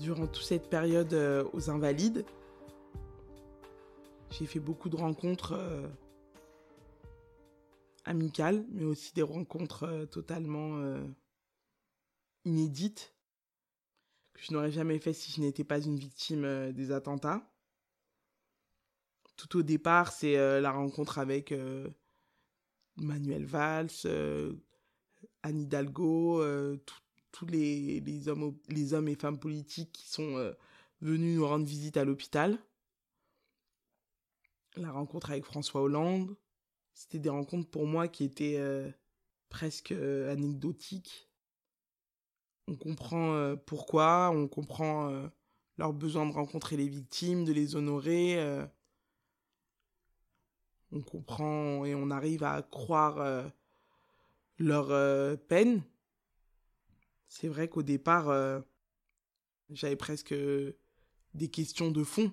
durant toute cette période euh, aux Invalides, j'ai fait beaucoup de rencontres euh, amicales, mais aussi des rencontres euh, totalement inédites que je n'aurais jamais fait si je n'étais pas une victime des attentats. Tout au départ, c'est la rencontre avec Manuel Valls, Anne Hidalgo, tous les, hommes, les et femmes politiques qui sont euh, venus nous rendre visite à l'hôpital. La rencontre avec François Hollande, c'était des rencontres pour moi qui étaient euh, presque euh, anecdotiques. On comprend pourquoi, on comprend leur besoin de rencontrer les victimes, de les honorer. on comprend et on arrive à croire leur peine c'est vrai qu'au départ, euh, j'avais presque des questions de fond.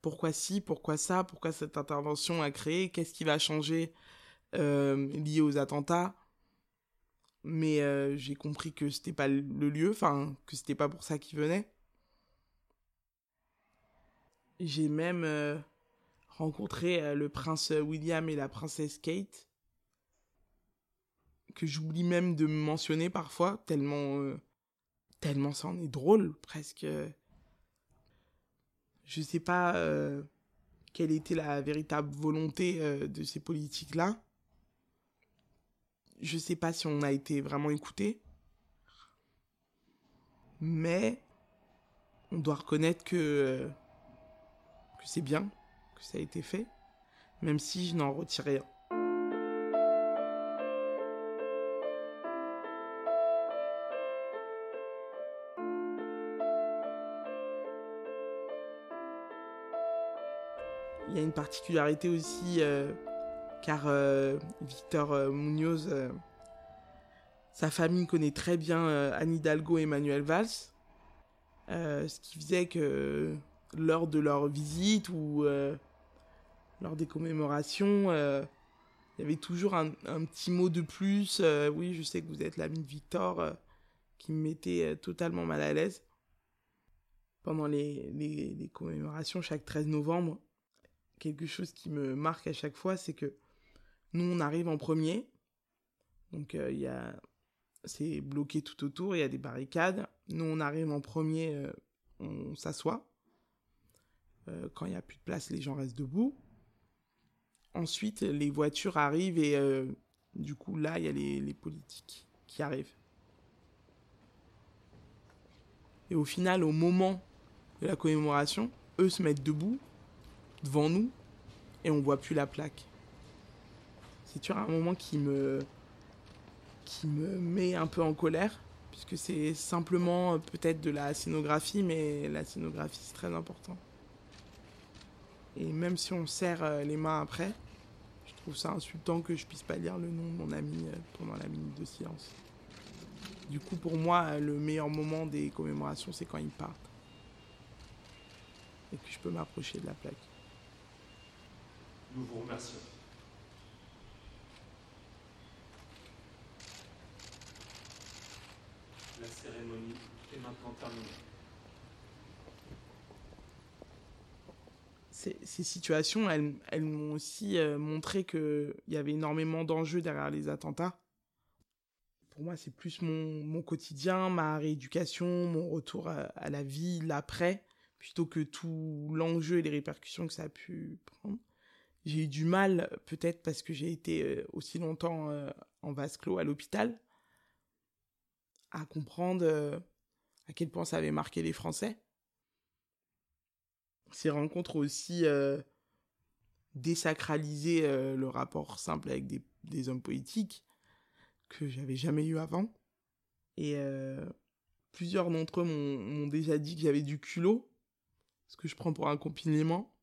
Pourquoi ci, pourquoi ça, pourquoi cette intervention a créé, qu'est-ce qui va changer euh, lié aux attentats. Mais euh, j'ai compris que c'était pas le lieu, enfin que c'était pas pour ça qu'ils venaient. J'ai même rencontré le prince William et la princesse Kate que j'oublie même de mentionner parfois, tellement, euh, tellement ça en est drôle, presque. Je sais pas euh, quelle était la véritable volonté euh, de ces politiques-là. Je sais pas si on a été vraiment écouté. Mais on doit reconnaître que, que c'est bien, que ça a été fait, même si je n'en retire rien. Une particularité aussi, euh, car euh, Victor euh, Munoz, sa famille connaît très bien Anne Hidalgo et Manuel Valls, ce qui faisait que lors de leur visite ou lors des commémorations, il y avait toujours un, petit mot de plus. oui, je sais que vous êtes l'ami de Victor, qui me mettait totalement mal à l'aise. Pendant les, les commémorations, chaque 13 novembre, quelque chose qui me marque à chaque fois, c'est que nous, on arrive en premier. Donc, euh, c'est bloqué tout autour, il y a des barricades. Nous, on arrive en premier, euh, on s'assoit. Euh, quand il n'y a plus de place, les gens restent debout. Ensuite, les voitures arrivent et du coup, là, il y a les politiques qui arrivent. Et au final, au moment de la commémoration, eux se mettent debout devant nous et on voit plus la plaque. C'est toujours un moment qui me qui me met un peu en colère puisque c'est simplement euh, peut-être de la scénographie mais la scénographie c'est très important. Et même si on serre euh, les mains après, je trouve ça insultant que je puisse pas lire le nom de mon ami euh, pendant la minute de silence. Du coup, pour moi, le meilleur moment des commémorations, c'est quand ils partent. Et que je peux m'approcher de la plaque. Nous vous remercions. La cérémonie est maintenant terminée. Ces, situations, elles, m'ont aussi euh, montré qu'il y avait énormément d'enjeux derrière les attentats. Pour moi, c'est plus mon, quotidien, ma rééducation, mon retour à la vie, l'après, plutôt que tout l'enjeu et les répercussions que ça a pu prendre j'ai eu du mal, peut-être parce que j'ai été euh, aussi longtemps euh, en vase clos à l'hôpital, à comprendre euh, à quel point ça avait marqué les Français. Ces rencontres aussi désacralisé le rapport simple avec des, des hommes politiques que j'avais jamais eu avant. Et plusieurs d'entre eux m'ont déjà dit que j'avais du culot, ce que je prends pour un compliment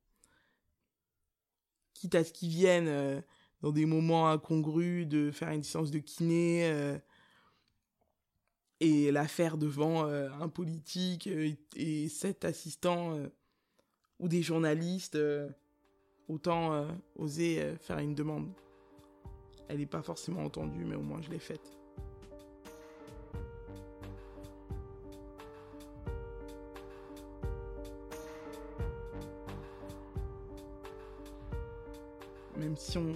quitte à ce qu'ils viennent euh, dans des moments incongrus, de faire une séance de kiné euh, et la faire devant euh, un politique et sept assistants ou des journalistes, autant oser faire une demande. Elle n'est pas forcément entendue, mais au moins je l'ai faite. Même si on,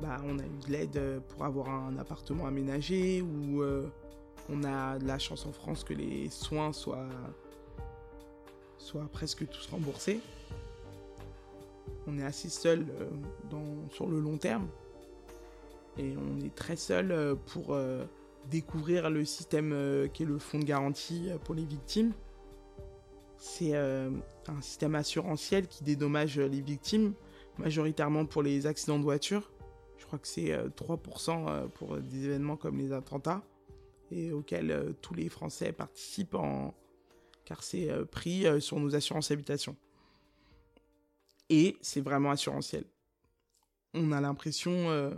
bah, on a eu de l'aide pour avoir un appartement aménagé ou on a de la chance en France que les soins soient, soient presque tous remboursés. On est assez seul dans, sur le long terme et on est très seul pour découvrir le système euh, qui est le fonds de garantie euh, pour les victimes. C'est euh, un système assurantiel qui dédommage les victimes, majoritairement pour les accidents de voiture. Je crois que c'est 3% pour des événements comme les attentats, et auxquels tous les Français participent en... car c'est pris sur nos assurances habitation. Et c'est vraiment assurantiel. On a l'impression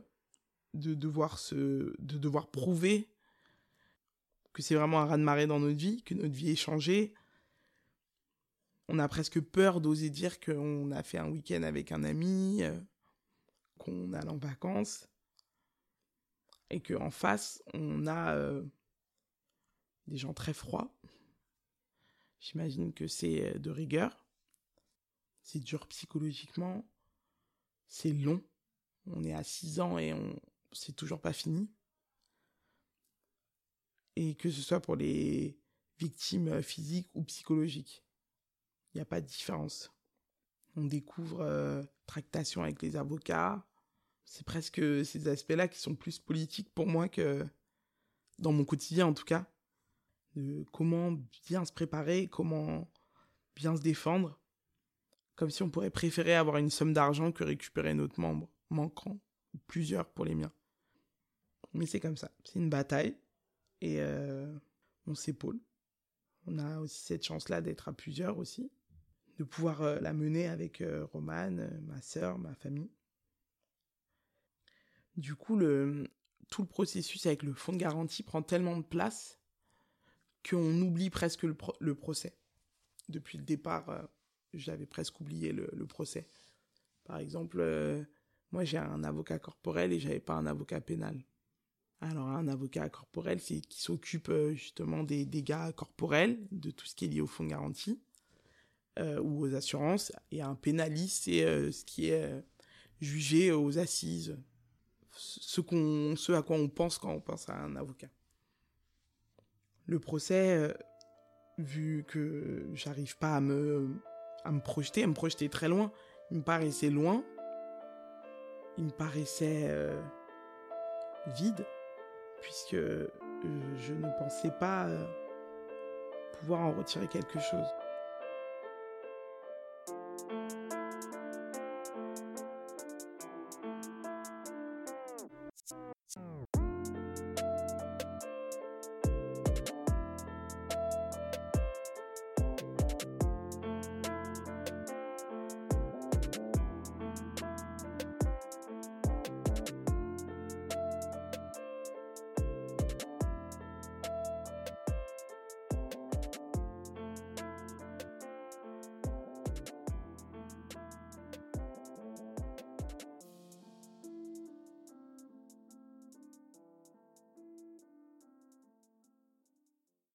de devoir se, de devoir prouver que c'est vraiment un raz-de-marée dans notre vie, que notre vie est changée. On a presque peur d'oser dire qu'on a fait un week-end avec un ami, euh, qu'on allé en vacances, et qu'en face, on a euh, des gens très froids. J'imagine que c'est euh, de rigueur. C'est dur psychologiquement. C'est long. On est à 6 ans et c'est toujours pas fini et que ce soit pour les victimes physiques ou psychologiques. Il n'y a pas de différence. On découvre euh, tractation avec les avocats. C'est presque ces aspects-là qui sont plus politiques pour moi que dans mon quotidien en tout cas. Comment bien se préparer, comment bien se défendre. Comme si on pourrait préférer avoir une somme d'argent que récupérer notre membre manquant, ou plusieurs pour les miens. Mais c'est comme ça, c'est une bataille et euh, on s'épaule. On a aussi cette chance-là d'être à plusieurs aussi, de pouvoir euh, la mener avec euh, Romane, ma sœur, ma famille. Du coup, tout le processus avec le fonds de garantie prend tellement de place qu'on oublie presque le, procès. Depuis le départ, j'avais presque oublié le, le, procès. Par exemple, moi j'ai un avocat corporel et j'avais pas un avocat pénal. Alors un avocat corporel, c'est qui s'occupe euh, justement des dégâts corporels, de tout ce qui est lié au fonds de garantie euh, ou aux assurances. Et un pénaliste, c'est euh, ce qui est jugé aux assises, ce, qu'on, ce à quoi on pense quand on pense à un avocat. Le procès, vu que j'arrive pas à me, à me projeter, à me projeter très loin, il me paraissait loin, il me paraissait vide puisque euh, je ne pensais pas euh, pouvoir en retirer quelque chose.